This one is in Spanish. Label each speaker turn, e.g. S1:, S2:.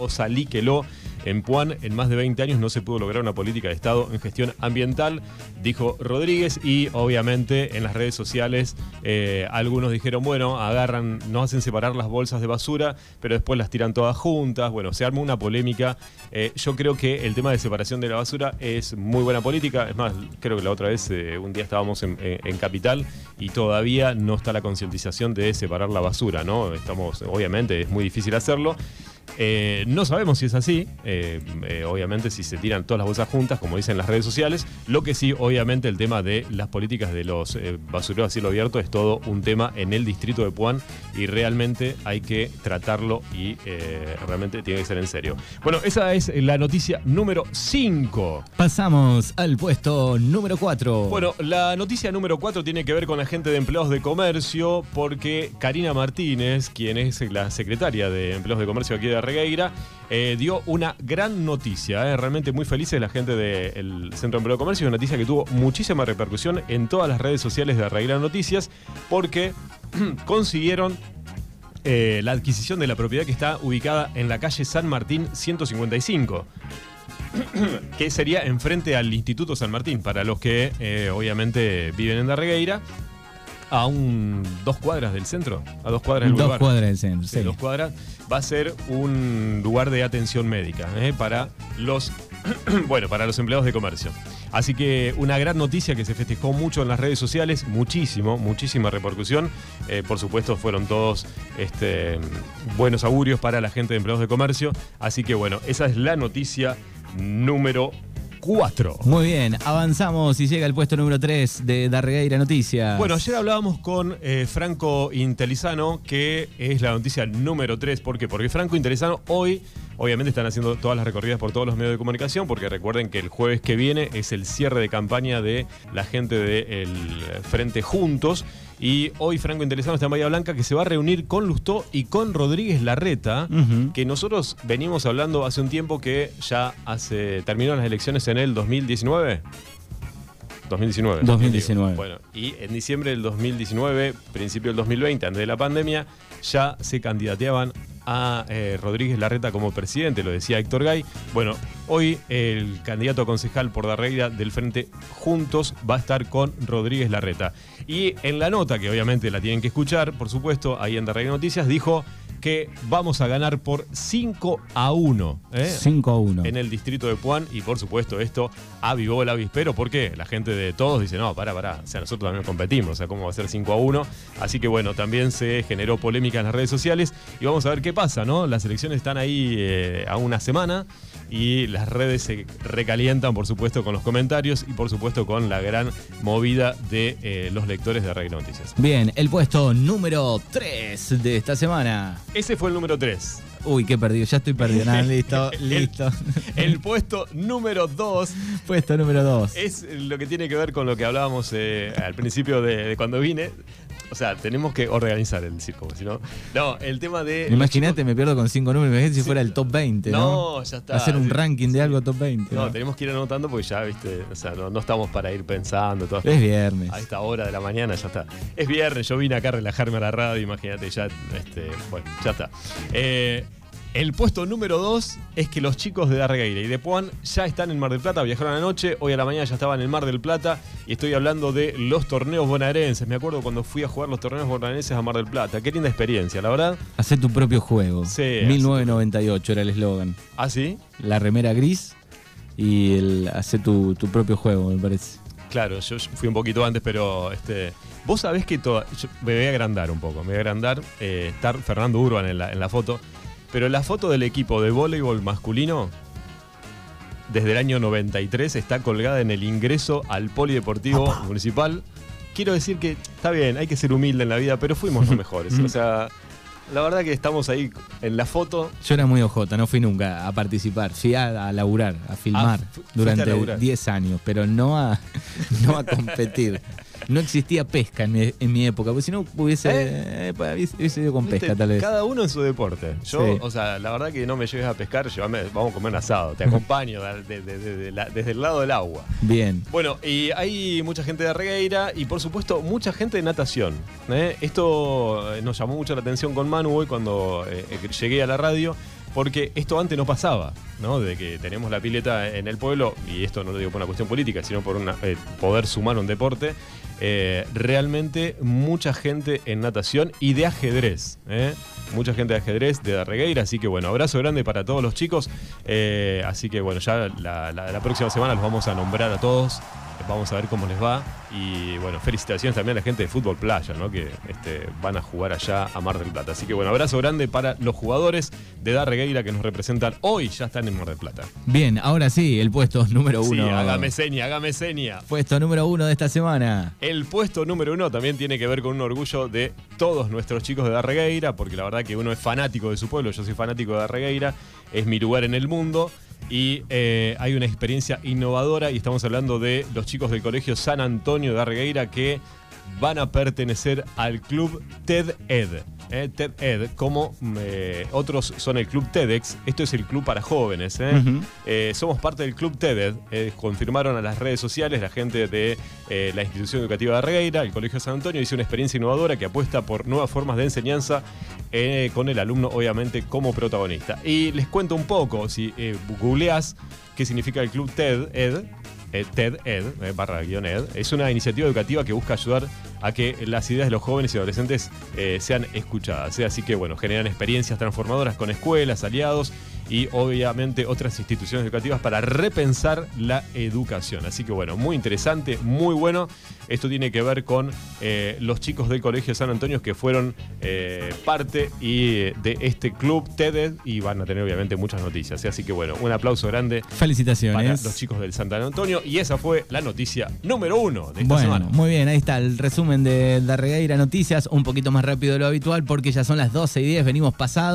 S1: Osalíqueló. En Puan, en más de 20 años no se pudo lograr una política de Estado en gestión ambiental, dijo Rodríguez, y obviamente en las redes sociales eh, algunos dijeron, bueno, agarran, no hacen separar las bolsas de basura, pero después las tiran todas juntas. Bueno, se arma una polémica. Eh, yo creo que el tema de separación de la basura es muy buena política. Es más, creo que la otra vez, eh, un día estábamos en, en Capital y todavía no está la concientización de separar la basura, ¿no? Estamos, obviamente, es muy difícil hacerlo. Eh, no sabemos si es así, eh, eh, obviamente si se tiran todas las bolsas juntas, como dicen las redes sociales. Lo que sí, obviamente, el tema de las políticas de los basureros a cielo abierto es todo un tema en el distrito de Puan y realmente hay que tratarlo y realmente tiene que ser en serio. Bueno, esa es la noticia número 5.
S2: Pasamos al puesto número 4.
S1: Bueno, la noticia número 4 tiene que ver con la gente de empleados de comercio porque Karina Martínez, quien es la secretaria de empleados de comercio aquí de Regueira, eh, dio una gran noticia. Eh, realmente muy felices la gente del Centro de Empleo de Comercio. Una noticia que tuvo muchísima repercusión en todas las redes sociales de Regueira Noticias porque consiguieron eh, la adquisición de la propiedad que está ubicada en la calle San Martín 155. que sería enfrente al Instituto San Martín, para los que obviamente viven en Darregueira, a un dos cuadras del centro, a dos cuadras del
S2: Dos cuadras del centro, sí.
S1: Dos cuadras va a ser un lugar de atención médica ¿eh? para los bueno, para los empleados de comercio. Así que una gran noticia que se festejó mucho en las redes sociales, muchísimo, muchísima repercusión. Eh, por supuesto, fueron todos este, buenos augurios para la gente de empleados de comercio. Así que bueno, esa es la noticia número 4.
S2: Muy bien, avanzamos y llega el puesto número 3 de Darregueira Noticias.
S1: Bueno, ayer hablábamos con eh, Franco Intelizano, que es la noticia número 3. ¿Por qué? Porque Franco Intelizano hoy, obviamente, están haciendo todas las recorridas por todos los medios de comunicación, porque recuerden que el jueves que viene es el cierre de campaña de la gente del Frente Juntos. Y hoy Franco Interesado está en Bahía Blanca que se va a reunir con Lustó y con Rodríguez Larreta, que nosotros venimos hablando hace un tiempo que ya hace terminó las elecciones en el 2019. 2019.
S2: 2019.
S1: Bueno, y en diciembre del 2019, principio del 2020, antes de la pandemia, ya se candidateaban a eh, Rodríguez Larreta como presidente, lo decía Héctor Gay. Bueno, hoy el candidato a concejal por Darreira del Frente Juntos va a estar con Rodríguez Larreta. Y en la nota, que obviamente la tienen que escuchar, por supuesto, ahí en Darreira Noticias, dijo que vamos a ganar por 5 a 1.
S2: 5 ¿eh? a 1.
S1: En el distrito de Puan. Y por supuesto, esto avivó el avispero. porque La gente de todos dice: no, para, para. O sea, nosotros también competimos. O sea, ¿cómo va a ser 5 a 1? Así que bueno, también se generó polémica en las redes sociales. Y vamos a ver qué pasa, ¿no? Las elecciones están ahí eh, a una semana y las redes se recalientan, por supuesto, con los comentarios y, por supuesto, con la gran movida de eh, los lectores de Rey Noticias.
S2: Bien, el puesto número 3 de esta semana.
S1: Ese fue el número 3.
S2: Uy, qué perdido, ya estoy perdido. listo, listo.
S1: El, puesto número 2.
S2: Puesto número 2.
S1: Es lo que tiene que ver con lo que hablábamos eh, al principio de, cuando vine. O sea, tenemos que organizar el circo, si no. No, el tema de.
S2: Imagínate, me pierdo con cinco números, imagínate si fuera el top 20.
S1: No, no ya está.
S2: Hacer un ranking de algo top 20.
S1: No, tenemos que ir anotando porque ya, viste, o sea, no, estamos para ir pensando. Todo.
S2: Es viernes.
S1: A esta hora de la mañana ya está. Es viernes, yo vine acá a relajarme a la radio, imagínate, ya, este, bueno, ya está. Eh, el puesto número 2 es que los chicos de Darregueira y de Puan ya están en Mar del Plata, viajaron anoche, hoy a la mañana ya estaban en Mar del Plata y estoy hablando de los torneos bonaerenses. Me acuerdo cuando fui a jugar los torneos bonaerenses a Mar del Plata. Qué linda experiencia, la verdad.
S2: Hacer tu propio juego.
S1: Sí.
S2: 1998 era el eslogan.
S1: ¿Ah, sí?
S2: La remera gris y el hacer tu, propio juego, me parece.
S1: Claro, yo fui un poquito antes, pero este, vos sabés que todo, me voy a agrandar un poco, me voy a agrandar, eh, estar Fernando Urban en la, en la foto. Pero la foto del equipo de voleibol masculino desde el año 93 está colgada en el ingreso al Polideportivo Municipal. Quiero decir que está bien, hay que ser humilde en la vida, pero fuimos los mejores. o sea, la verdad que estamos ahí en la foto.
S2: Yo era muy ojota, no fui nunca a participar. Fui a, laburar, a filmar ah, durante 10 años, pero no a, no a competir no existía pesca en mi, en mi época, porque si no hubiese, ¿Eh? Eh, hubiese ido con pesca tal vez.
S1: Cada uno en su deporte. Yo, o sea, la verdad que no me lleves a pescar, vamos a comer un asado, te acompaño desde el lado del agua.
S2: Bien.
S1: Bueno, y hay mucha gente de Regueira y por supuesto mucha gente de natación. ¿eh? Esto nos llamó mucho la atención con Manu hoy cuando llegué a la radio porque esto antes no pasaba, ¿no? De que tenemos la pileta en el pueblo, y esto no lo digo por una cuestión política, sino por una, eh, poder sumar un deporte, eh, realmente mucha gente en natación y de ajedrez. ¿eh? Mucha gente de ajedrez de Darregueira, así que bueno, abrazo grande para todos los chicos. así que bueno, ya la próxima semana los vamos a nombrar a todos Vamos a ver cómo les va. Y bueno, felicitaciones también a la gente de Fútbol Playa, ¿no? Que este, van a jugar allá a Mar del Plata. Así que bueno, abrazo grande para los jugadores de Darregueira que nos representan hoy, ya están en Mar del Plata.
S2: Bien, ahora sí, el puesto número uno.
S1: Sí, hágame seña, hágame seña.
S2: Puesto número uno de esta semana.
S1: El puesto número uno también tiene que ver con un orgullo de todos nuestros chicos de Darregueira, porque la verdad que uno es fanático de su pueblo, yo soy fanático de Darregueira, es mi lugar en el mundo y eh, hay una experiencia innovadora y estamos hablando de los chicos del Colegio San Antonio de Argueira que van a pertenecer al club TED Ed. Eh, TED Ed, como eh, otros son el Club TEDx, esto es el club para jóvenes. Eh. somos parte del Club TED confirmaron a las redes sociales la gente de la institución educativa de Regueira, el Colegio San Antonio, hizo una experiencia innovadora que apuesta por nuevas formas de enseñanza con el alumno, obviamente, como protagonista. Y les cuento un poco, si googleás qué significa el Club TED Ed, eh, TED Ed, eh, barra guion Ed, es una iniciativa educativa que busca ayudar a que las ideas de los jóvenes y adolescentes eh, sean escuchadas. Así que, bueno, generan experiencias transformadoras con escuelas, aliados y obviamente otras instituciones educativas para repensar la educación. Así que bueno, muy interesante, muy bueno. Esto tiene que ver con eh, los chicos del Colegio San Antonio que fueron eh, parte y, de este club TED y van a tener obviamente muchas noticias. Así que bueno, un aplauso grande.
S2: Felicitaciones.
S1: Para los chicos del San Antonio. Y esa fue la noticia número uno de esta
S2: bueno,
S1: semana.
S2: Muy bien, ahí está el resumen de la Regueira Noticias, un poquito más rápido de lo habitual porque ya son las 12 y 10, venimos pasados.